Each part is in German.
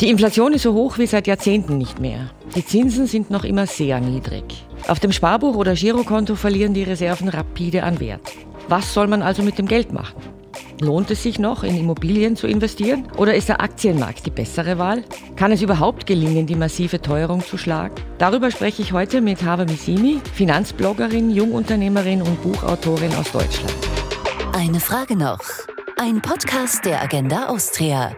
Die Inflation ist so hoch wie seit Jahrzehnten nicht mehr. Die Zinsen sind noch immer sehr niedrig. Auf dem Sparbuch oder Girokonto verlieren die Reserven rapide an Wert. Was soll man also mit dem Geld machen? Lohnt es sich noch, in Immobilien zu investieren? Oder ist der Aktienmarkt die bessere Wahl? Kann es überhaupt gelingen, die massive Teuerung zu schlagen? Darüber spreche ich heute mit Hava Missimi, Finanzbloggerin, Jungunternehmerin und Buchautorin aus Deutschland. Eine Frage noch. Ein Podcast der Agenda Austria.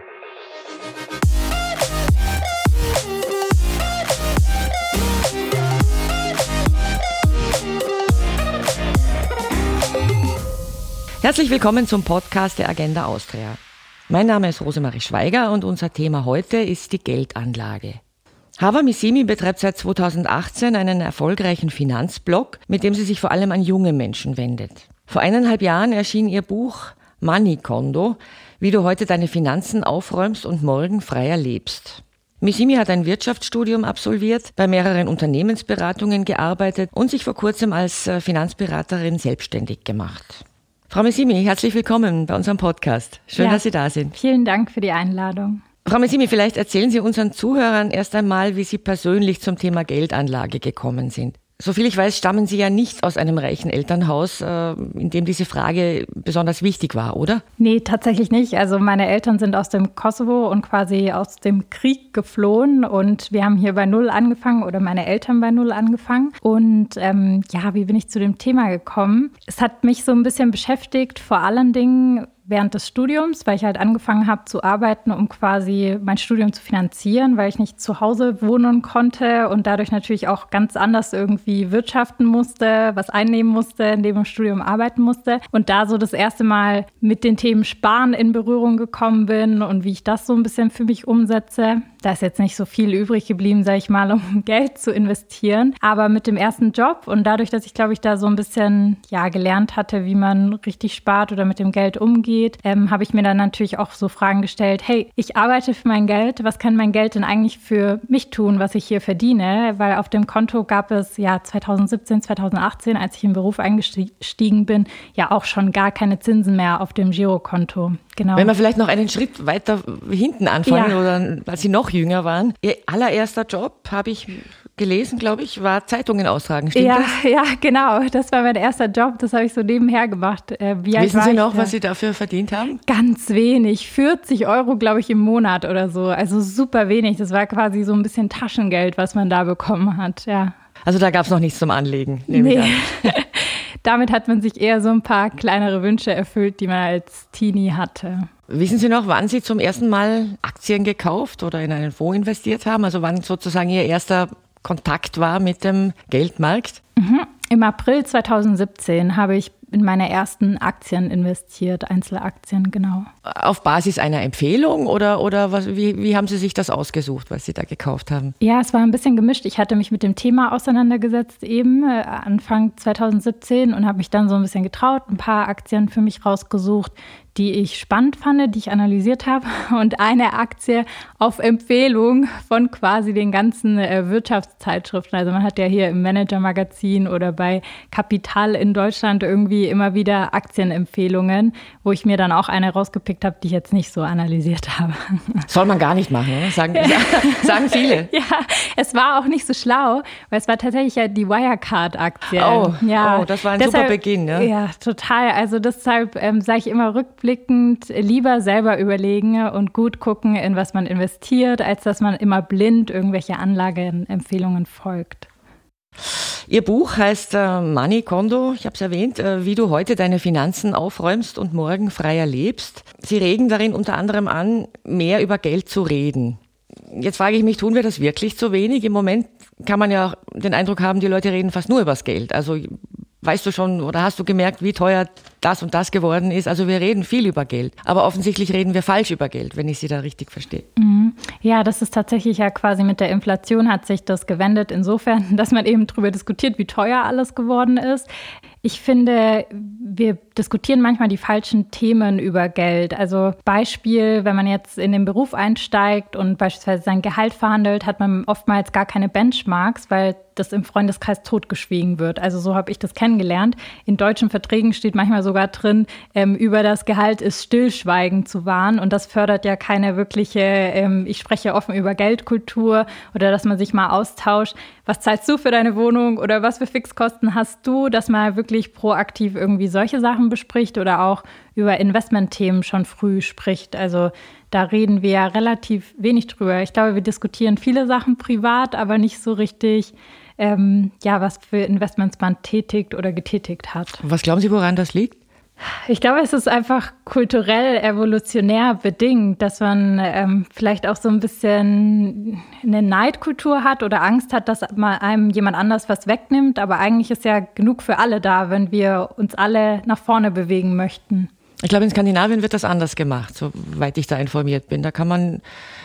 Herzlich willkommen zum Podcast der Agenda Austria. Mein Name ist Rosemarie Schweiger und unser Thema heute ist die Geldanlage. Hava Missimi betreibt seit 2018 einen erfolgreichen Finanzblog, mit dem sie sich vor allem an junge Menschen wendet. Vor eineinhalb Jahren erschien ihr Buch Money Kondo, wie du heute deine Finanzen aufräumst und morgen freier lebst. Missimi hat ein Wirtschaftsstudium absolviert, bei mehreren Unternehmensberatungen gearbeitet und sich vor kurzem als äh, Finanzberaterin selbstständig gemacht. Frau Messimi, herzlich willkommen bei unserem Podcast. Schön, ja, dass Sie da sind. Vielen Dank für die Einladung. Frau Messimi, vielleicht erzählen Sie unseren Zuhörern erst einmal, wie Sie persönlich zum Thema Geldanlage gekommen sind. Soviel ich weiß, stammen Sie ja nicht aus einem reichen Elternhaus, äh, in dem diese Frage besonders wichtig war, oder? Nee, tatsächlich nicht. Also meine Eltern sind aus dem Kosovo und quasi aus dem Krieg geflohen und wir haben hier bei Null angefangen oder meine Eltern bei Null angefangen. Und ähm, ja, wie bin ich zu dem Thema gekommen? Es hat mich so ein bisschen beschäftigt, vor allen Dingen, während des Studiums, weil ich halt angefangen habe zu arbeiten, um quasi mein Studium zu finanzieren, weil ich nicht zu Hause wohnen konnte und dadurch natürlich auch ganz anders irgendwie wirtschaften musste, was einnehmen musste, neben dem Studium arbeiten musste. Und da so das erste Mal mit den Themen Sparen in Berührung gekommen bin und wie ich das so ein bisschen für mich umsetze. Da ist jetzt nicht so viel übrig geblieben, sage ich mal, um Geld zu investieren. Aber mit dem ersten Job und dadurch, dass ich, glaube ich, da so ein bisschen ja gelernt hatte, wie man richtig spart oder mit dem Geld umgeht, geht, ähm, habe ich mir dann natürlich auch so Fragen gestellt, hey, ich arbeite für mein Geld, was kann mein Geld denn eigentlich für mich tun, was ich hier verdiene? Weil auf dem Konto gab es ja 2017, 2018, als ich im Beruf eingestiegen bin, ja auch schon gar keine Zinsen mehr auf dem Girokonto. Genau. Wenn wir vielleicht noch einen Schritt weiter hinten anfangen ja. oder als Sie noch jünger waren. Ihr allererster Job habe ich gelesen, glaube ich, war Zeitungen austragen. Stimmt ja, das? ja, genau. Das war mein erster Job. Das habe ich so nebenher gemacht. Äh, Wissen Sie noch, was Sie dafür verdient haben? Ganz wenig. 40 Euro, glaube ich, im Monat oder so. Also super wenig. Das war quasi so ein bisschen Taschengeld, was man da bekommen hat. Ja. Also da gab es noch nichts zum Anlegen. Nee. Damit hat man sich eher so ein paar kleinere Wünsche erfüllt, die man als Teenie hatte. Wissen Sie noch, wann Sie zum ersten Mal Aktien gekauft oder in einen Fonds investiert haben? Also wann sozusagen Ihr erster Kontakt war mit dem Geldmarkt? Mhm. Im April 2017 habe ich in meine ersten Aktien investiert, Einzelaktien, genau. Auf Basis einer Empfehlung oder, oder was, wie, wie haben Sie sich das ausgesucht, was Sie da gekauft haben? Ja, es war ein bisschen gemischt. Ich hatte mich mit dem Thema auseinandergesetzt eben äh, Anfang 2017 und habe mich dann so ein bisschen getraut, ein paar Aktien für mich rausgesucht, die ich spannend fand, die ich analysiert habe und eine Aktie auf Empfehlung von quasi den ganzen äh, Wirtschaftszeitschriften. Also man hat ja hier im Manager-Magazin oder bei Kapital in Deutschland irgendwie immer wieder Aktienempfehlungen, wo ich mir dann auch eine rausgepickt habe, die ich jetzt nicht so analysiert habe. Soll man gar nicht machen, ne? sagen, sagen viele. ja, es war auch nicht so schlau, weil es war tatsächlich ja die Wirecard-Aktie. Oh, ja. oh, das war ein deshalb, super Beginn. Ne? Ja, total. Also deshalb ähm, sage ich immer rückblickend, rückblickend lieber selber überlegen und gut gucken, in was man investiert, als dass man immer blind irgendwelche Anlageempfehlungen folgt. Ihr Buch heißt äh, Money Kondo, ich habe es erwähnt, äh, wie du heute deine Finanzen aufräumst und morgen freier lebst. Sie regen darin unter anderem an, mehr über Geld zu reden. Jetzt frage ich mich, tun wir das wirklich zu wenig? Im Moment kann man ja den Eindruck haben, die Leute reden fast nur über das Geld. Also weißt du schon oder hast du gemerkt, wie teuer das und das geworden ist? Also wir reden viel über Geld, aber offensichtlich reden wir falsch über Geld, wenn ich Sie da richtig verstehe. Mhm. Ja, das ist tatsächlich ja quasi mit der Inflation hat sich das gewendet insofern, dass man eben darüber diskutiert, wie teuer alles geworden ist. Ich finde, wir diskutieren manchmal die falschen Themen über Geld. Also Beispiel, wenn man jetzt in den Beruf einsteigt und beispielsweise sein Gehalt verhandelt, hat man oftmals gar keine Benchmarks, weil das im Freundeskreis totgeschwiegen wird. Also so habe ich das kennengelernt. In deutschen Verträgen steht manchmal sogar drin, ähm, über das Gehalt ist Stillschweigen zu wahren. Und das fördert ja keine wirkliche, ähm, ich spreche offen über Geldkultur oder dass man sich mal austauscht. Was zahlst du für deine Wohnung oder was für Fixkosten hast du, dass man wirklich proaktiv irgendwie solche Sachen bespricht oder auch über Investmentthemen schon früh spricht. Also da reden wir ja relativ wenig drüber. Ich glaube, wir diskutieren viele Sachen privat, aber nicht so richtig, ähm, ja, was für Investments man tätigt oder getätigt hat. Was glauben Sie, woran das liegt? Ich glaube, es ist einfach kulturell, evolutionär bedingt, dass man ähm, vielleicht auch so ein bisschen eine Neidkultur hat oder Angst hat, dass mal einem jemand anders was wegnimmt. Aber eigentlich ist ja genug für alle da, wenn wir uns alle nach vorne bewegen möchten. Ich glaube, in Skandinavien wird das anders gemacht, soweit ich da informiert bin. Da kann man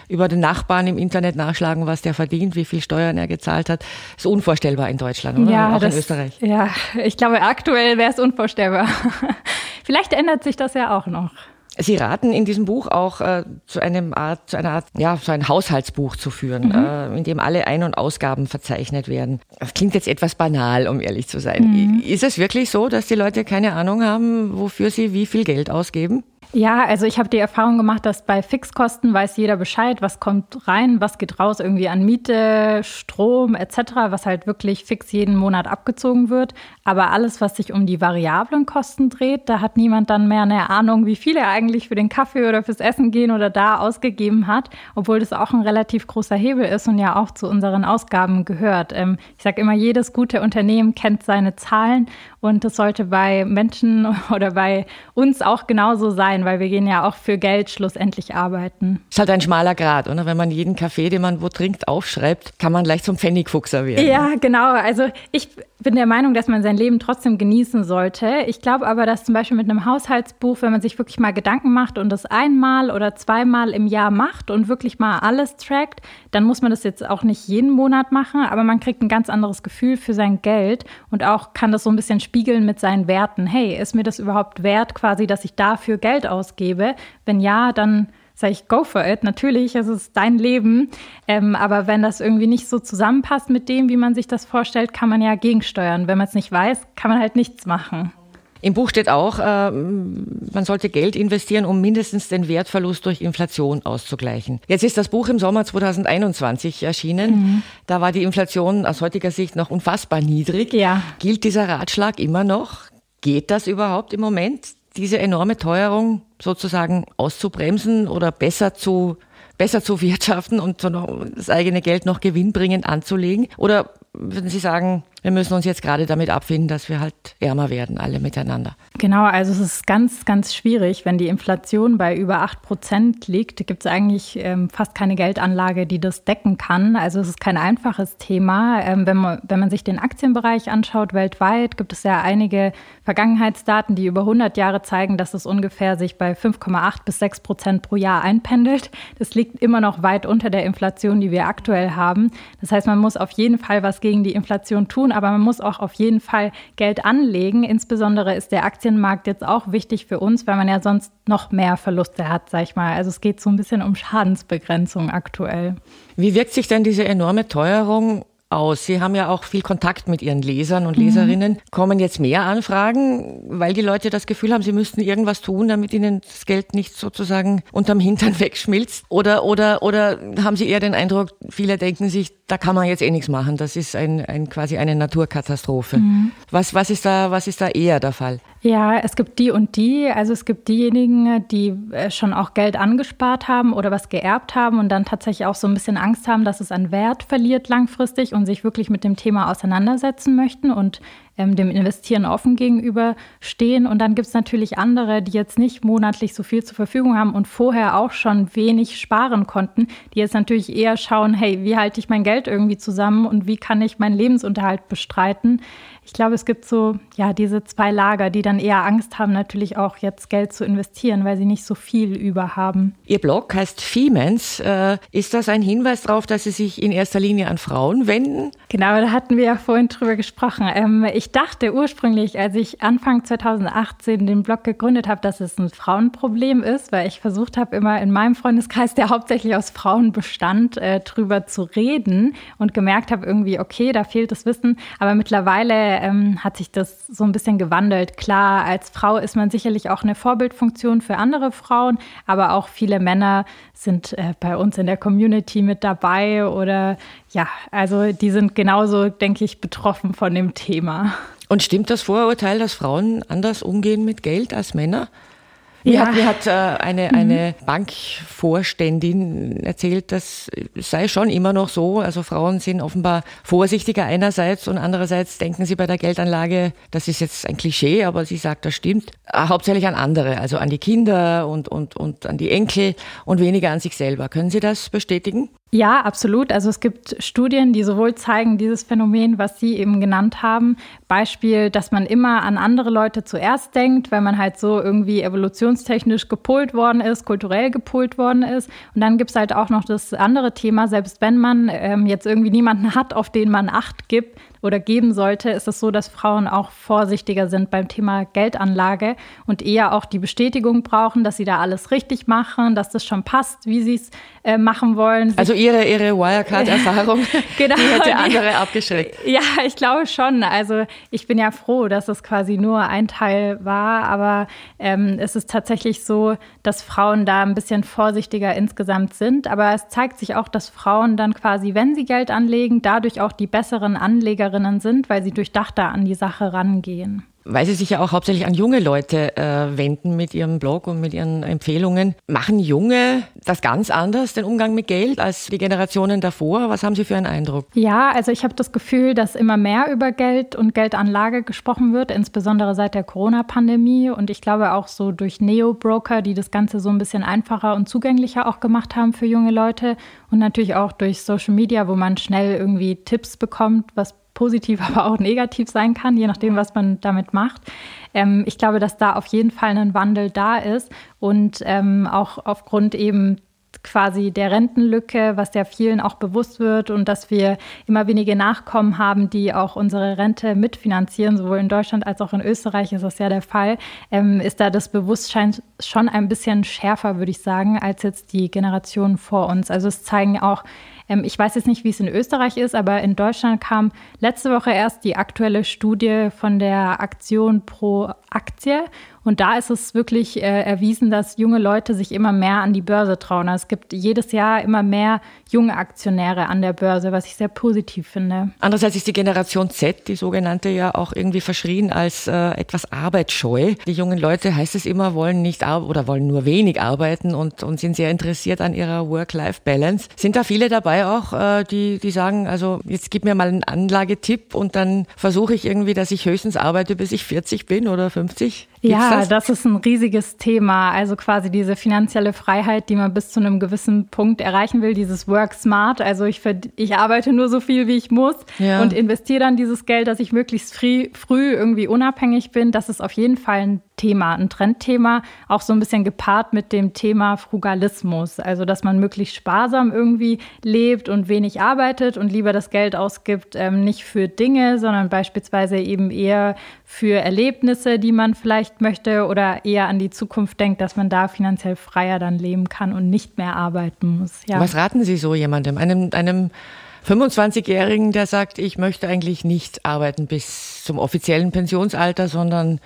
über den Nachbarn im Internet nachschlagen, was der verdient, wie viel Steuern er gezahlt hat. Ist unvorstellbar in Deutschland, oder? Ja, Auch das, in Österreich. Ja, ich glaube, aktuell wäre es unvorstellbar. Vielleicht ändert sich das ja auch noch. Sie raten in diesem Buch auch äh, zu einem Art, zu einer Art, ja, so ein Haushaltsbuch zu führen, mhm. äh, in dem alle Ein- und Ausgaben verzeichnet werden. Das klingt jetzt etwas banal, um ehrlich zu sein. Mhm. Ist es wirklich so, dass die Leute keine Ahnung haben, wofür sie wie viel Geld ausgeben? Ja, also ich habe die Erfahrung gemacht, dass bei Fixkosten weiß jeder Bescheid, was kommt rein, was geht raus irgendwie an Miete, Strom etc., was halt wirklich fix jeden Monat abgezogen wird. Aber alles, was sich um die variablen Kosten dreht, da hat niemand dann mehr eine Ahnung, wie viel er eigentlich für den Kaffee oder fürs Essen gehen oder da ausgegeben hat, obwohl das auch ein relativ großer Hebel ist und ja auch zu unseren Ausgaben gehört. Ähm, ich sage immer, jedes gute Unternehmen kennt seine Zahlen und das sollte bei Menschen oder bei uns auch genauso sein, weil wir gehen ja auch für Geld schlussendlich arbeiten. Ist halt ein schmaler Grad, oder? Wenn man jeden Kaffee, den man wo trinkt, aufschreibt, kann man leicht zum Pfennigfuchser werden. Ja, genau. Also ich bin der Meinung, dass man sein Leben trotzdem genießen sollte. Ich glaube aber, dass zum Beispiel mit einem Haushaltsbuch, wenn man sich wirklich mal Gedanken macht und das einmal oder zweimal im Jahr macht und wirklich mal alles trackt, dann muss man das jetzt auch nicht jeden Monat machen, aber man kriegt ein ganz anderes Gefühl für sein Geld und auch kann das so ein bisschen spiegeln mit seinen Werten. Hey, ist mir das überhaupt wert, quasi, dass ich dafür Geld ausgebe? Wenn ja, dann sage ich, go for it. Natürlich, es ist dein Leben. Ähm, aber wenn das irgendwie nicht so zusammenpasst mit dem, wie man sich das vorstellt, kann man ja gegensteuern. Wenn man es nicht weiß, kann man halt nichts machen. Im Buch steht auch, äh, man sollte Geld investieren, um mindestens den Wertverlust durch Inflation auszugleichen. Jetzt ist das Buch im Sommer 2021 erschienen. Mhm. Da war die Inflation aus heutiger Sicht noch unfassbar niedrig. Ja. Gilt dieser Ratschlag immer noch? Geht das überhaupt im Moment? diese enorme Teuerung sozusagen auszubremsen oder besser zu, besser zu wirtschaften und das eigene Geld noch gewinnbringend anzulegen? Oder würden Sie sagen, wir müssen uns jetzt gerade damit abfinden, dass wir halt ärmer werden, alle miteinander. Genau, also es ist ganz, ganz schwierig. Wenn die Inflation bei über 8 Prozent liegt, gibt es eigentlich ähm, fast keine Geldanlage, die das decken kann. Also es ist kein einfaches Thema. Ähm, wenn, man, wenn man sich den Aktienbereich anschaut weltweit, gibt es ja einige Vergangenheitsdaten, die über 100 Jahre zeigen, dass es ungefähr sich bei 5,8 bis 6 Prozent pro Jahr einpendelt. Das liegt immer noch weit unter der Inflation, die wir aktuell haben. Das heißt, man muss auf jeden Fall was gegen die Inflation tun aber man muss auch auf jeden Fall Geld anlegen. Insbesondere ist der Aktienmarkt jetzt auch wichtig für uns, weil man ja sonst noch mehr Verluste hat, sag ich mal. Also es geht so ein bisschen um Schadensbegrenzung aktuell. Wie wirkt sich denn diese enorme Teuerung aus? Sie haben ja auch viel Kontakt mit Ihren Lesern und Leserinnen. Mhm. Kommen jetzt mehr Anfragen, weil die Leute das Gefühl haben, sie müssten irgendwas tun, damit ihnen das Geld nicht sozusagen unterm Hintern wegschmilzt? Oder, oder, oder haben Sie eher den Eindruck, viele denken sich, da kann man jetzt eh nichts machen. Das ist ein, ein quasi eine Naturkatastrophe. Mhm. Was, was, ist da, was ist da eher der Fall? Ja, es gibt die und die. Also es gibt diejenigen, die äh, schon auch Geld angespart haben oder was geerbt haben und dann tatsächlich auch so ein bisschen Angst haben, dass es an Wert verliert langfristig und sich wirklich mit dem Thema auseinandersetzen möchten und ähm, dem Investieren offen gegenüberstehen. Und dann gibt es natürlich andere, die jetzt nicht monatlich so viel zur Verfügung haben und vorher auch schon wenig sparen konnten, die jetzt natürlich eher schauen, hey, wie halte ich mein Geld irgendwie zusammen und wie kann ich meinen Lebensunterhalt bestreiten? Ich glaube, es gibt so ja diese zwei Lager, die dann eher Angst haben, natürlich auch jetzt Geld zu investieren, weil sie nicht so viel über haben. Ihr Blog heißt Femens. Äh, ist das ein Hinweis darauf, dass Sie sich in erster Linie an Frauen wenden? Genau, da hatten wir ja vorhin drüber gesprochen. Ähm, ich dachte ursprünglich, als ich Anfang 2018 den Blog gegründet habe, dass es ein Frauenproblem ist, weil ich versucht habe, immer in meinem Freundeskreis, der hauptsächlich aus Frauen bestand, äh, drüber zu reden und gemerkt habe irgendwie, okay, da fehlt das Wissen. Aber mittlerweile ähm, hat sich das so ein bisschen gewandelt. Klar, als Frau ist man sicherlich auch eine Vorbildfunktion für andere Frauen, aber auch viele Männer sind äh, bei uns in der Community mit dabei oder ja, also die sind genauso, denke ich, betroffen von dem Thema. Und stimmt das Vorurteil, dass Frauen anders umgehen mit Geld als Männer? Mir ja. hat, mir hat äh, eine, mhm. eine Bankvorständin erzählt, das sei schon immer noch so. Also Frauen sind offenbar vorsichtiger einerseits und andererseits denken sie bei der Geldanlage, das ist jetzt ein Klischee, aber sie sagt, das stimmt, äh, hauptsächlich an andere, also an die Kinder und, und, und an die Enkel und weniger an sich selber. Können Sie das bestätigen? Ja, absolut. Also es gibt Studien, die sowohl zeigen dieses Phänomen, was Sie eben genannt haben, Beispiel, dass man immer an andere Leute zuerst denkt, weil man halt so irgendwie evolutionstechnisch gepolt worden ist, kulturell gepolt worden ist. Und dann gibt es halt auch noch das andere Thema, selbst wenn man ähm, jetzt irgendwie niemanden hat, auf den man Acht gibt, oder geben sollte, ist es so, dass Frauen auch vorsichtiger sind beim Thema Geldanlage und eher auch die Bestätigung brauchen, dass sie da alles richtig machen, dass das schon passt, wie sie es äh, machen wollen. Also ihre, ihre Wirecard-Erfahrung, genau, die hätte andere abgeschreckt. Ja, ich glaube schon. Also ich bin ja froh, dass es quasi nur ein Teil war, aber ähm, es ist tatsächlich so, dass Frauen da ein bisschen vorsichtiger insgesamt sind. Aber es zeigt sich auch, dass Frauen dann quasi, wenn sie Geld anlegen, dadurch auch die besseren Anlegerinnen Politikerinnen sind, weil sie durchdachter an die Sache rangehen weil Sie sich ja auch hauptsächlich an junge Leute äh, wenden mit Ihrem Blog und mit Ihren Empfehlungen. Machen Junge das ganz anders, den Umgang mit Geld, als die Generationen davor? Was haben Sie für einen Eindruck? Ja, also ich habe das Gefühl, dass immer mehr über Geld und Geldanlage gesprochen wird, insbesondere seit der Corona-Pandemie. Und ich glaube auch so durch Neo-Broker, die das Ganze so ein bisschen einfacher und zugänglicher auch gemacht haben für junge Leute. Und natürlich auch durch Social Media, wo man schnell irgendwie Tipps bekommt, was positiv, aber auch negativ sein kann, je nachdem, was man damit macht. Ähm, ich glaube, dass da auf jeden Fall ein Wandel da ist und ähm, auch aufgrund eben quasi der Rentenlücke, was ja vielen auch bewusst wird und dass wir immer weniger Nachkommen haben, die auch unsere Rente mitfinanzieren, sowohl in Deutschland als auch in Österreich ist das ja der Fall, ähm, ist da das Bewusstsein schon ein bisschen schärfer, würde ich sagen, als jetzt die Generationen vor uns. Also es zeigen auch ähm, ich weiß jetzt nicht, wie es in Österreich ist, aber in Deutschland kam letzte Woche erst die aktuelle Studie von der Aktion pro Aktie. Und da ist es wirklich äh, erwiesen, dass junge Leute sich immer mehr an die Börse trauen. Also es gibt jedes Jahr immer mehr junge Aktionäre an der Börse, was ich sehr positiv finde. Andererseits ist die Generation Z, die sogenannte, ja auch irgendwie verschrien als äh, etwas arbeitsscheu. Die jungen Leute, heißt es immer, wollen nicht oder wollen nur wenig arbeiten und, und sind sehr interessiert an ihrer Work-Life-Balance. Sind da viele dabei auch, äh, die, die sagen, also jetzt gib mir mal einen Anlagetipp und dann versuche ich irgendwie, dass ich höchstens arbeite, bis ich 40 bin oder 50? Gibt's ja, das? das? ist ein riesiges Thema. Also quasi diese finanzielle Freiheit, die man bis zu einem gewissen Punkt erreichen will, dieses Work Smart. Also ich, ich arbeite nur so viel, wie ich muss ja. und investiere dann dieses Geld, dass ich möglichst früh, früh irgendwie unabhängig bin. Das ist auf jeden Fall ein Thema, ein Trendthema, auch so ein bisschen gepaart mit dem Thema Frugalismus. Also dass man möglichst sparsam irgendwie lebt und wenig arbeitet und lieber das Geld ausgibt, ähm, nicht für Dinge, sondern beispielsweise eben eher für Erlebnisse, die man vielleicht möchte oder eher an die Zukunft denkt, dass man da finanziell freier dann leben kann und nicht mehr arbeiten muss. Ja. Was raten Sie so jemandem, einem, einem 25-Jährigen, der sagt, ich möchte eigentlich nicht arbeiten bis zum offiziellen Pensionsalter, sondern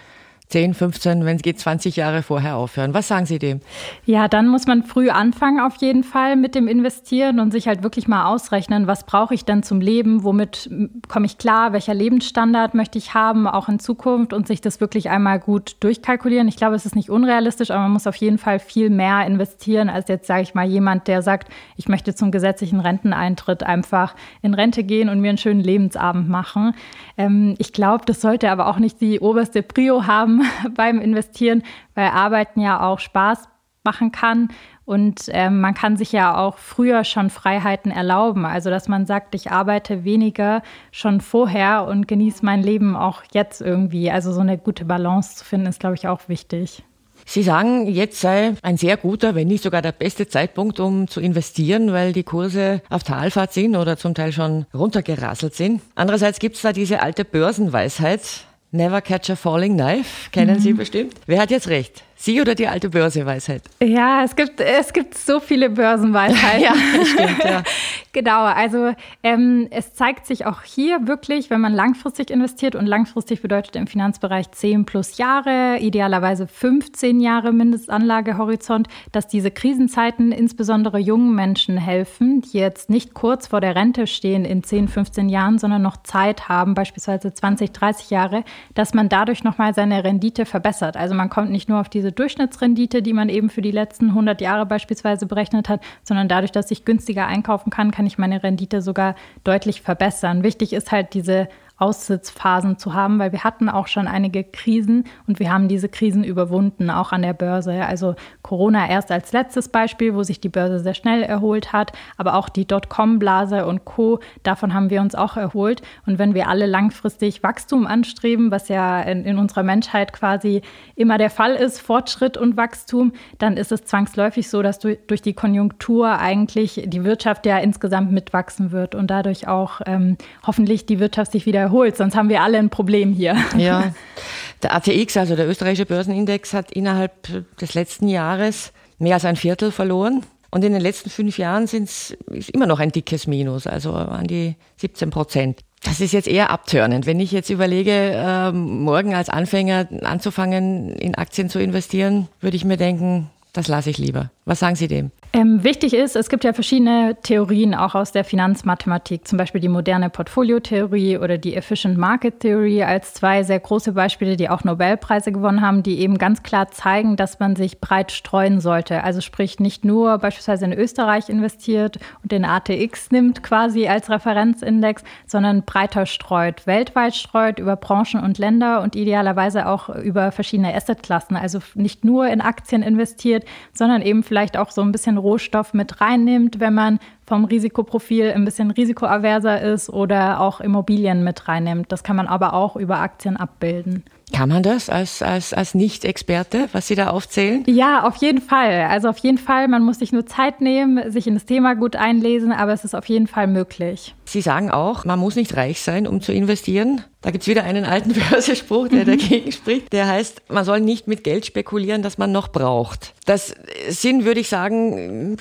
10, 15, wenn es geht, 20 Jahre vorher aufhören. Was sagen Sie dem? Ja, dann muss man früh anfangen auf jeden Fall mit dem Investieren und sich halt wirklich mal ausrechnen, was brauche ich denn zum Leben, womit komme ich klar, welcher Lebensstandard möchte ich haben, auch in Zukunft und sich das wirklich einmal gut durchkalkulieren. Ich glaube, es ist nicht unrealistisch, aber man muss auf jeden Fall viel mehr investieren als jetzt, sage ich mal, jemand, der sagt, ich möchte zum gesetzlichen Renteneintritt einfach in Rente gehen und mir einen schönen Lebensabend machen. Ähm, ich glaube, das sollte aber auch nicht die oberste Prio haben beim Investieren, weil Arbeiten ja auch Spaß machen kann Und ähm, man kann sich ja auch früher schon Freiheiten erlauben. Also, dass man sagt, ich arbeite weniger schon vorher und genieße mein Leben auch jetzt irgendwie. Also, so eine gute Balance zu finden, ist, glaube ich, auch wichtig. Sie sagen, jetzt sei ein sehr guter, wenn nicht sogar der beste Zeitpunkt, um zu investieren, weil die Kurse auf Talfahrt sind oder zum Teil schon runtergerasselt sind. Andererseits gibt es da diese alte Börsenweisheit, Never catch a falling knife, kennen mhm. Sie bestimmt. Wer hat jetzt recht? Sie oder die alte Börseweisheit? Ja, es gibt, es gibt so viele Börsenweisheiten. ja, stimmt, ja. genau, also ähm, es zeigt sich auch hier wirklich, wenn man langfristig investiert und langfristig bedeutet im Finanzbereich 10 plus Jahre, idealerweise 15 Jahre Mindestanlagehorizont, dass diese Krisenzeiten insbesondere jungen Menschen helfen, die jetzt nicht kurz vor der Rente stehen in 10, 15 Jahren, sondern noch Zeit haben, beispielsweise 20, 30 Jahre, dass man dadurch nochmal seine Rendite verbessert. Also man kommt nicht nur auf diese Durchschnittsrendite, die man eben für die letzten 100 Jahre beispielsweise berechnet hat, sondern dadurch, dass ich günstiger einkaufen kann, kann ich meine Rendite sogar deutlich verbessern. Wichtig ist halt diese Aussitzphasen zu haben, weil wir hatten auch schon einige Krisen und wir haben diese Krisen überwunden, auch an der Börse. Also Corona erst als letztes Beispiel, wo sich die Börse sehr schnell erholt hat, aber auch die Dotcom-Blase und Co., davon haben wir uns auch erholt. Und wenn wir alle langfristig Wachstum anstreben, was ja in, in unserer Menschheit quasi immer der Fall ist, Fortschritt und Wachstum, dann ist es zwangsläufig so, dass du, durch die Konjunktur eigentlich die Wirtschaft ja insgesamt mitwachsen wird und dadurch auch ähm, hoffentlich die Wirtschaft sich wieder erholt, sonst haben wir alle ein Problem hier. Ja, der ATX, also der österreichische Börsenindex, hat innerhalb des letzten Jahres mehr als ein Viertel verloren. Und in den letzten fünf Jahren sind es immer noch ein dickes Minus, also an die 17 Prozent. Das ist jetzt eher abtörnend. Wenn ich jetzt überlege, äh, morgen als Anfänger anzufangen, in Aktien zu investieren, würde ich mir denken, das lasse ich lieber. Was sagen Sie dem? Ähm, wichtig ist, es gibt ja verschiedene Theorien auch aus der Finanzmathematik, zum Beispiel die moderne Portfoliotheorie oder die Efficient Market Theory als zwei sehr große Beispiele, die auch Nobelpreise gewonnen haben, die eben ganz klar zeigen, dass man sich breit streuen sollte. Also sprich nicht nur beispielsweise in Österreich investiert und den ATX nimmt quasi als Referenzindex, sondern breiter streut, weltweit streut über Branchen und Länder und idealerweise auch über verschiedene Assetklassen. Also nicht nur in Aktien investiert, sondern eben vielleicht auch so ein bisschen Rohstoff mit reinnimmt, wenn man vom Risikoprofil ein bisschen risikoaverser ist oder auch Immobilien mit reinnimmt. Das kann man aber auch über Aktien abbilden. Kann man das als, als, als Nicht-Experte, was Sie da aufzählen? Ja, auf jeden Fall. Also auf jeden Fall, man muss sich nur Zeit nehmen, sich in das Thema gut einlesen, aber es ist auf jeden Fall möglich. Sie sagen auch, man muss nicht reich sein, um zu investieren. Da gibt es wieder einen alten Börsespruch, der mhm. dagegen spricht. Der heißt, man soll nicht mit Geld spekulieren, das man noch braucht. Das sind, würde ich sagen,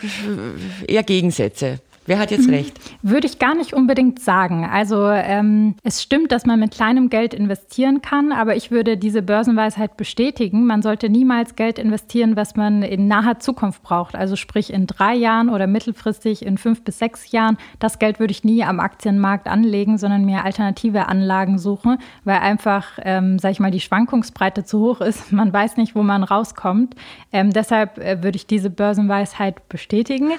eher Gegensätze. Wer hat jetzt mhm. recht? Würde ich gar nicht unbedingt sagen. Also ähm, es stimmt, dass man mit kleinem Geld investieren kann, aber ich würde diese Börsenweisheit bestätigen. Man sollte niemals Geld investieren, was man in naher Zukunft braucht. Also sprich in drei Jahren oder mittelfristig in fünf bis sechs Jahren. Das Geld würde ich nie am Aktienmarkt anlegen, sondern mir alternative Anlagen suchen, weil einfach, ähm, sag ich mal, die Schwankungsbreite zu hoch ist. Man weiß nicht, wo man rauskommt. Ähm, deshalb äh, würde ich diese Börsenweisheit bestätigen.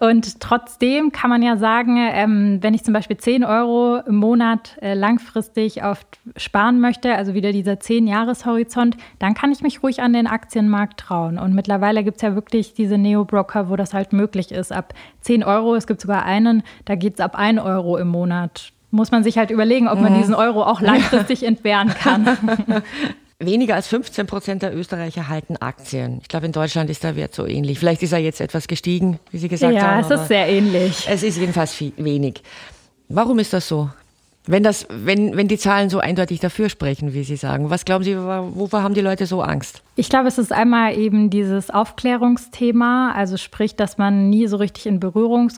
Und trotzdem kann man ja sagen, ähm, wenn ich zum Beispiel 10 Euro im Monat äh, langfristig auf sparen möchte, also wieder dieser 10-Jahres-Horizont, dann kann ich mich ruhig an den Aktienmarkt trauen. Und mittlerweile gibt es ja wirklich diese Neo-Broker, wo das halt möglich ist. Ab 10 Euro, es gibt sogar einen, da geht es ab 1 Euro im Monat. Muss man sich halt überlegen, ob man mhm. diesen Euro auch langfristig entbehren kann. Weniger als 15 Prozent der Österreicher halten Aktien. Ich glaube, in Deutschland ist der Wert so ähnlich. Vielleicht ist er jetzt etwas gestiegen, wie Sie gesagt ja, haben. Ja, es ist sehr ähnlich. Es ist jedenfalls viel, wenig. Warum ist das so? Wenn, das, wenn, wenn die Zahlen so eindeutig dafür sprechen, wie Sie sagen, was glauben Sie, wovor haben die Leute so Angst? Ich glaube, es ist einmal eben dieses Aufklärungsthema, also sprich, dass man nie so richtig in Berührung,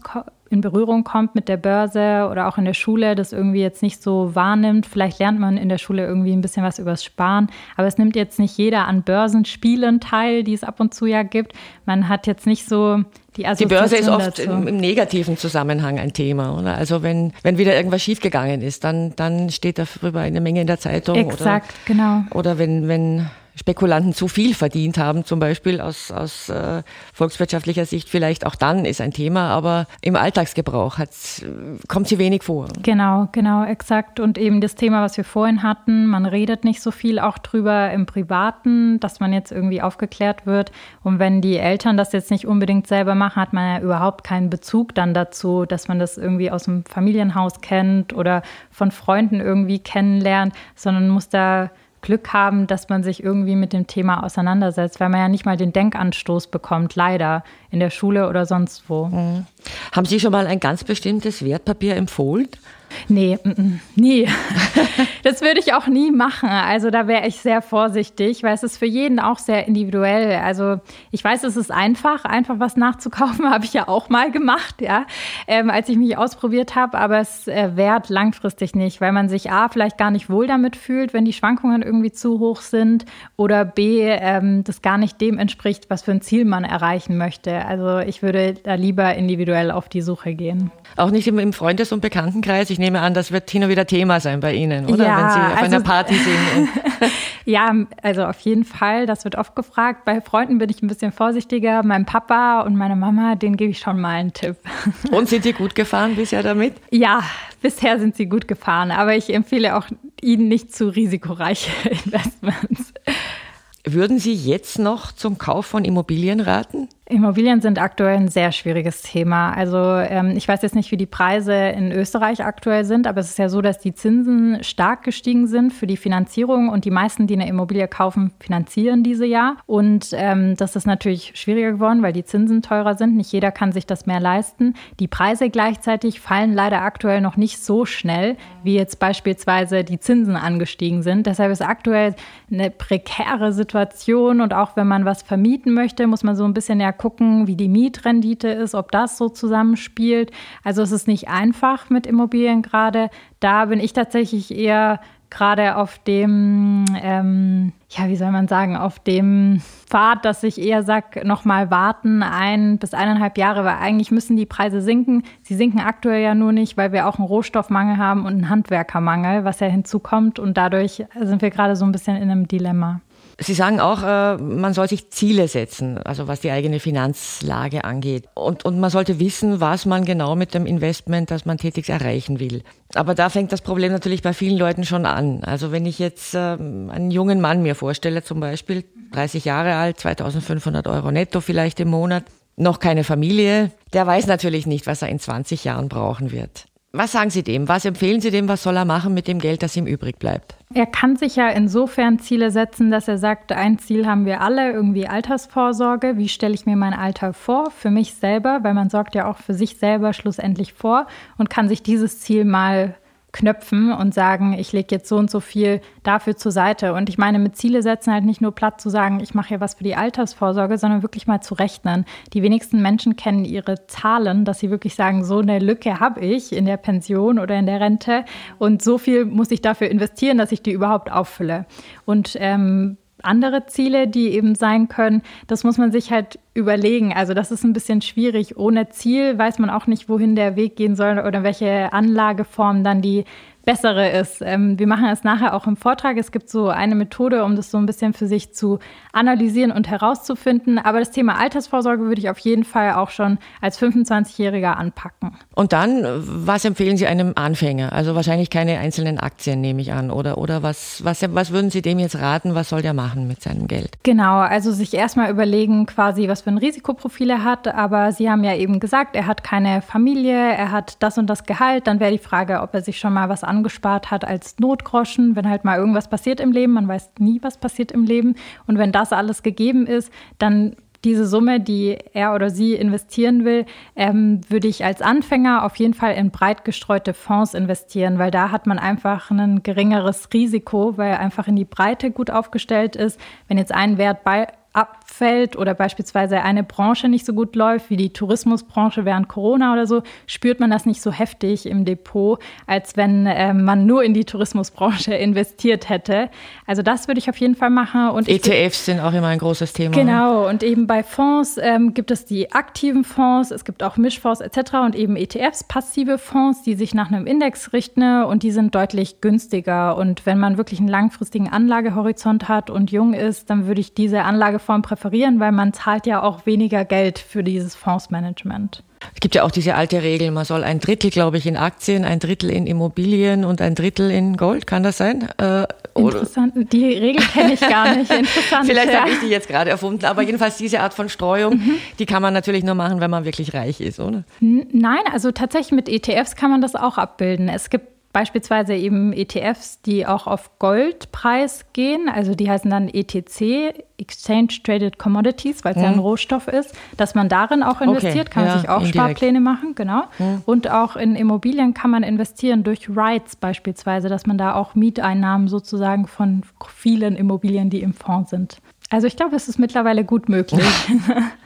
in Berührung kommt mit der Börse oder auch in der Schule, das irgendwie jetzt nicht so wahrnimmt. Vielleicht lernt man in der Schule irgendwie ein bisschen was übers Sparen, aber es nimmt jetzt nicht jeder an Börsenspielen teil, die es ab und zu ja gibt. Man hat jetzt nicht so die, die Börse ist oft im, im, negativen Zusammenhang ein Thema. Oder? Also wenn, wenn wieder irgendwas schiefgegangen ist, dann, dann steht darüber eine Menge in der Zeitung. Exakt, oder, genau. Oder wenn, wenn Spekulanten zu viel verdient haben, zum Beispiel aus, aus äh, volkswirtschaftlicher Sicht vielleicht auch dann ist ein Thema, aber im Alltagsgebrauch hat's, kommt sie wenig vor. Genau, genau, exakt. Und eben das Thema, was wir vorhin hatten, man redet nicht so viel auch drüber im Privaten, dass man jetzt irgendwie aufgeklärt wird. Und wenn die Eltern das jetzt nicht unbedingt selber machen, hat man ja überhaupt keinen Bezug dann dazu, dass man das irgendwie aus dem Familienhaus kennt oder von Freunden irgendwie kennenlernt, sondern muss da Glück haben, dass man sich irgendwie mit dem Thema auseinandersetzt, weil man ja nicht mal den Denkanstoß bekommt, leider, in der Schule oder sonst wo. Mhm. Haben Sie schon mal ein ganz bestimmtes Wertpapier empfohlen? Nee, m -m, nie. Das würde ich auch nie machen. Also da wäre ich sehr vorsichtig, weil es ist für jeden auch sehr individuell. Also ich weiß, es ist einfach, einfach was nachzukaufen, habe ich ja auch mal gemacht, ja, ähm, als ich mich ausprobiert habe. Aber es äh, wert langfristig nicht, weil man sich A, vielleicht gar nicht wohl damit fühlt, wenn die Schwankungen irgendwie zu hoch sind oder B, ähm, das gar nicht dem entspricht, was für ein Ziel man erreichen möchte. Also ich würde da lieber individuell auf die Suche gehen. Auch nicht im Freundes- und Bekanntenkreis. Ich nehme an, das wird hin und wieder Thema sein bei Ihnen, oder? Ja, Wenn Sie auf also, einer Party sind. ja, also auf jeden Fall. Das wird oft gefragt. Bei Freunden bin ich ein bisschen vorsichtiger. Mein Papa und meine Mama, denen gebe ich schon mal einen Tipp. Und sind Sie gut gefahren bisher damit? Ja, bisher sind sie gut gefahren. Aber ich empfehle auch Ihnen nicht zu risikoreiche Investments. Würden Sie jetzt noch zum Kauf von Immobilien raten? Immobilien sind aktuell ein sehr schwieriges Thema. Also ähm, ich weiß jetzt nicht, wie die Preise in Österreich aktuell sind, aber es ist ja so, dass die Zinsen stark gestiegen sind für die Finanzierung und die meisten, die eine Immobilie kaufen, finanzieren diese ja. Und ähm, das ist natürlich schwieriger geworden, weil die Zinsen teurer sind. Nicht jeder kann sich das mehr leisten. Die Preise gleichzeitig fallen leider aktuell noch nicht so schnell, wie jetzt beispielsweise die Zinsen angestiegen sind. Deshalb ist aktuell eine prekäre Situation und auch wenn man was vermieten möchte, muss man so ein bisschen ja gucken, wie die Mietrendite ist, ob das so zusammenspielt. Also es ist nicht einfach mit Immobilien gerade. Da bin ich tatsächlich eher gerade auf dem, ähm, ja, wie soll man sagen, auf dem Pfad, dass ich eher sage, nochmal warten, ein bis eineinhalb Jahre, weil eigentlich müssen die Preise sinken. Sie sinken aktuell ja nur nicht, weil wir auch einen Rohstoffmangel haben und einen Handwerkermangel, was ja hinzukommt. Und dadurch sind wir gerade so ein bisschen in einem Dilemma. Sie sagen auch, äh, man soll sich Ziele setzen, also was die eigene Finanzlage angeht. Und, und man sollte wissen, was man genau mit dem Investment, das man tätig erreichen will. Aber da fängt das Problem natürlich bei vielen Leuten schon an. Also wenn ich jetzt ähm, einen jungen Mann mir vorstelle, zum Beispiel 30 Jahre alt, 2500 Euro netto vielleicht im Monat, noch keine Familie, der weiß natürlich nicht, was er in 20 Jahren brauchen wird. Was sagen Sie dem? Was empfehlen Sie dem? Was soll er machen mit dem Geld, das ihm übrig bleibt? Er kann sich ja insofern Ziele setzen, dass er sagt, ein Ziel haben wir alle, irgendwie Altersvorsorge. Wie stelle ich mir mein Alter vor? Für mich selber, weil man sorgt ja auch für sich selber schlussendlich vor und kann sich dieses Ziel mal knöpfen und sagen, ich lege jetzt so und so viel dafür zur Seite. Und ich meine, mit Ziele setzen halt nicht nur platt zu sagen, ich mache hier was für die Altersvorsorge, sondern wirklich mal zu rechnen. Die wenigsten Menschen kennen ihre Zahlen, dass sie wirklich sagen, so eine Lücke habe ich in der Pension oder in der Rente und so viel muss ich dafür investieren, dass ich die überhaupt auffülle. Und ähm, andere Ziele, die eben sein können, das muss man sich halt überlegen. Also das ist ein bisschen schwierig. Ohne Ziel weiß man auch nicht, wohin der Weg gehen soll oder welche Anlageform dann die bessere ist. Ähm, wir machen es nachher auch im Vortrag. Es gibt so eine Methode, um das so ein bisschen für sich zu analysieren und herauszufinden. Aber das Thema Altersvorsorge würde ich auf jeden Fall auch schon als 25-Jähriger anpacken. Und dann, was empfehlen Sie einem Anfänger? Also wahrscheinlich keine einzelnen Aktien, nehme ich an. Oder, oder was, was, was würden Sie dem jetzt raten? Was soll der machen mit seinem Geld? Genau, also sich erstmal überlegen, quasi, was für ein Risikoprofil er hat. Aber Sie haben ja eben gesagt, er hat keine Familie, er hat das und das Gehalt. Dann wäre die Frage, ob er sich schon mal was angespart hat als Notgroschen, wenn halt mal irgendwas passiert im Leben. Man weiß nie, was passiert im Leben. Und wenn das alles gegeben ist, dann diese Summe, die er oder sie investieren will, ähm, würde ich als Anfänger auf jeden Fall in breit gestreute Fonds investieren, weil da hat man einfach ein geringeres Risiko, weil er einfach in die Breite gut aufgestellt ist. Wenn jetzt ein Wert bei, abfällt oder beispielsweise eine Branche nicht so gut läuft, wie die Tourismusbranche während Corona oder so, spürt man das nicht so heftig im Depot, als wenn äh, man nur in die Tourismusbranche investiert hätte. Also das würde ich auf jeden Fall machen. Und ETFs sind auch immer ein großes Thema. Genau, und eben bei Fonds ähm, gibt es die aktiven Fonds, es gibt auch Mischfonds etc. und eben ETFs, passive Fonds, die sich nach einem Index richten und die sind deutlich günstiger. Und wenn man wirklich einen langfristigen Anlagehorizont hat und jung ist, dann würde ich diese Anlageform präferieren, weil man zahlt ja auch weniger Geld für dieses Fondsmanagement. Es gibt ja auch diese alte Regel, man soll ein Drittel, glaube ich, in Aktien, ein Drittel in Immobilien und ein Drittel in Gold. Kann das sein? Äh, Interessant. Die Regel kenne ich gar nicht. Interessant. Vielleicht ja. habe ich die jetzt gerade erfunden, aber jedenfalls diese Art von Streuung, mhm. die kann man natürlich nur machen, wenn man wirklich reich ist, oder? Nein, also tatsächlich mit ETFs kann man das auch abbilden. Es gibt beispielsweise eben ETFs, die auch auf Goldpreis gehen. Also die heißen dann ETC, Exchange Traded Commodities, weil es hm. ja ein mhm. Rohstoff ist, dass man darin auch investiert, okay. kann man ja, sich auch indirekt. Sparpläne machen, genau. Hm. Und auch in Immobilien kann man investieren durch Rights beispielsweise, dass man da auch Mieteinnahmen sozusagen von vielen Immobilien, die im Fonds sind. Also ich glaube, es ist mittlerweile gut möglich.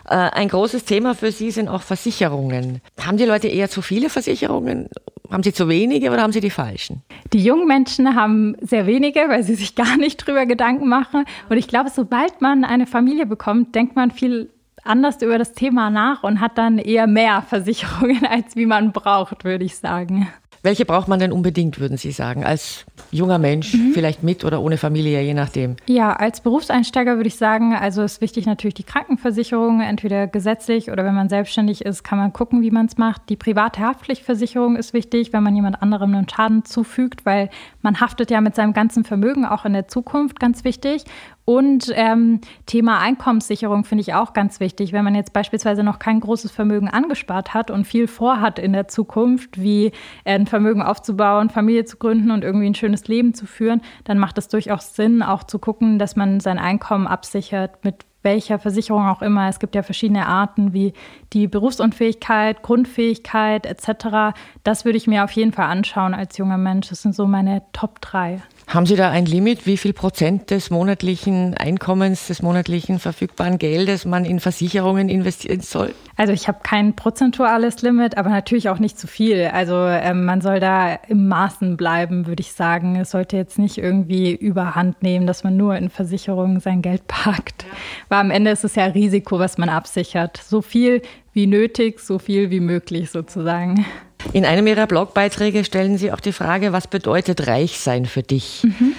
Äh, ein großes Thema für Sie sind auch Versicherungen. Haben die Leute eher zu viele Versicherungen? Haben sie zu wenige oder haben sie die falschen? Die jungen Menschen haben sehr wenige, weil sie sich gar nicht drüber Gedanken machen. Und ich glaube, sobald man eine Familie bekommt, denkt man viel anders über das Thema nach und hat dann eher mehr Versicherungen, als wie man braucht, würde ich sagen. Welche braucht man denn unbedingt, würden Sie sagen, als junger Mensch, mhm. vielleicht mit oder ohne Familie, je nachdem? Ja, als Berufseinsteiger würde ich sagen, also ist wichtig natürlich die Krankenversicherung, entweder gesetzlich oder wenn man selbstständig ist, kann man gucken, wie man es macht. Die private Haftpflichtversicherung ist wichtig, wenn man jemand anderem einen Schaden zufügt, weil man haftet ja mit seinem ganzen Vermögen auch in der Zukunft, ganz wichtig. Und ähm, Thema Einkommenssicherung finde ich auch ganz wichtig. Wenn man jetzt beispielsweise noch kein großes Vermögen angespart hat und viel vorhat in der Zukunft, wie äh, ein Vermögen aufzubauen, Familie zu gründen und irgendwie ein schönes Leben zu führen, dann macht es durchaus Sinn, auch zu gucken, dass man sein Einkommen absichert mit welcher Versicherung auch immer. Es gibt ja verschiedene Arten wie die Berufsunfähigkeit, Grundfähigkeit etc. Das würde ich mir auf jeden Fall anschauen als junger Mensch. Das sind so meine Top 3. Haben Sie da ein Limit, wie viel Prozent des monatlichen Einkommens, des monatlichen verfügbaren Geldes man in Versicherungen investieren soll? Also ich habe kein prozentuales Limit, aber natürlich auch nicht zu viel. Also ähm, man soll da im Maßen bleiben, würde ich sagen. Es sollte jetzt nicht irgendwie überhand nehmen, dass man nur in Versicherungen sein Geld packt. Ja. Weil am Ende ist es ja Risiko, was man absichert. So viel wie nötig, so viel wie möglich sozusagen. In einem Ihrer Blogbeiträge stellen Sie auch die Frage, was bedeutet reich sein für dich? Mhm.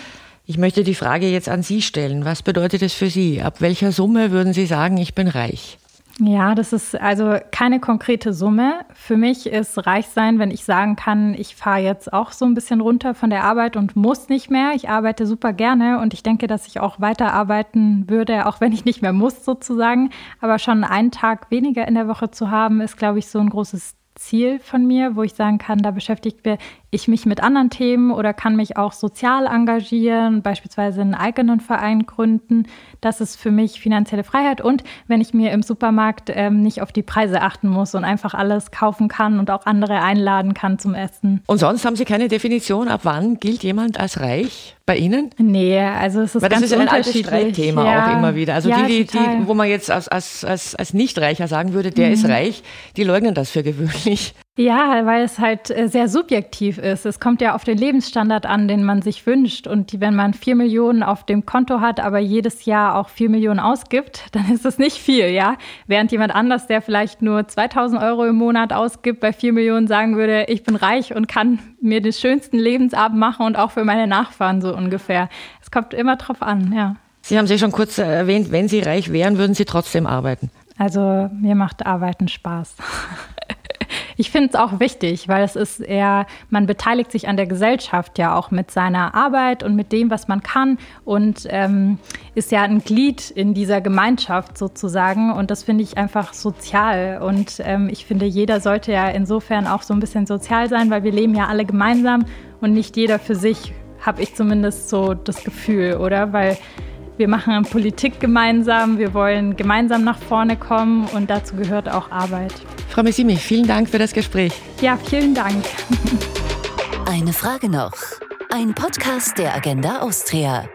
Ich möchte die Frage jetzt an Sie stellen. Was bedeutet es für Sie? Ab welcher Summe würden Sie sagen, ich bin reich? Ja, das ist also keine konkrete Summe. Für mich ist reich sein, wenn ich sagen kann, ich fahre jetzt auch so ein bisschen runter von der Arbeit und muss nicht mehr. Ich arbeite super gerne und ich denke, dass ich auch weiterarbeiten würde, auch wenn ich nicht mehr muss sozusagen. Aber schon einen Tag weniger in der Woche zu haben, ist, glaube ich, so ein großes Ziel von mir, wo ich sagen kann, da beschäftigt ich mich mit anderen Themen oder kann mich auch sozial engagieren, beispielsweise einen eigenen Verein gründen. Das ist für mich finanzielle Freiheit. Und wenn ich mir im Supermarkt ähm, nicht auf die Preise achten muss und einfach alles kaufen kann und auch andere einladen kann zum Essen. Und sonst haben Sie keine Definition, ab wann gilt jemand als reich bei Ihnen? Nee, also es ist Weil das ganz ist ein altes Streitthema ja. auch immer wieder. Also ja, die, die, die, wo man jetzt als, als, als, als Nicht-Reicher sagen würde, der mhm. ist reich, die leugnen das für gewöhnlich. Ja, weil es halt äh, sehr subjektiv ist. Es kommt ja auf den Lebensstandard an, den man sich wünscht. Und wenn man vier Millionen auf dem Konto hat, aber jedes Jahr auch vier Millionen ausgibt, dann ist das nicht viel, ja. Während jemand anders, der vielleicht nur 2000 Euro im Monat ausgibt, bei vier Millionen sagen würde, ich bin reich und kann mir den schönsten Lebensabend machen und auch für meine Nachfahren so ungefähr. Es kommt immer drauf an, ja. Sie haben sich schon kurz erwähnt, wenn Sie reich wären, würden Sie trotzdem arbeiten. Also mir macht Arbeiten Spaß. Ich finde es auch wichtig, weil es ist eher, man beteiligt sich an der Gesellschaft ja auch mit seiner Arbeit und mit dem, was man kann und ähm, ist ja ein Glied in dieser Gemeinschaft sozusagen und das finde ich einfach sozial und ähm, ich finde, jeder sollte ja insofern auch so ein bisschen sozial sein, weil wir leben ja alle gemeinsam und nicht jeder für sich, habe ich zumindest so das Gefühl, oder? Weil wir machen Politik gemeinsam, wir wollen gemeinsam nach vorne kommen und dazu gehört auch Arbeit. Frau Messimi, vielen Dank für das Gespräch. Ja, vielen Dank. Eine Frage noch. Ein Podcast der Agenda Austria.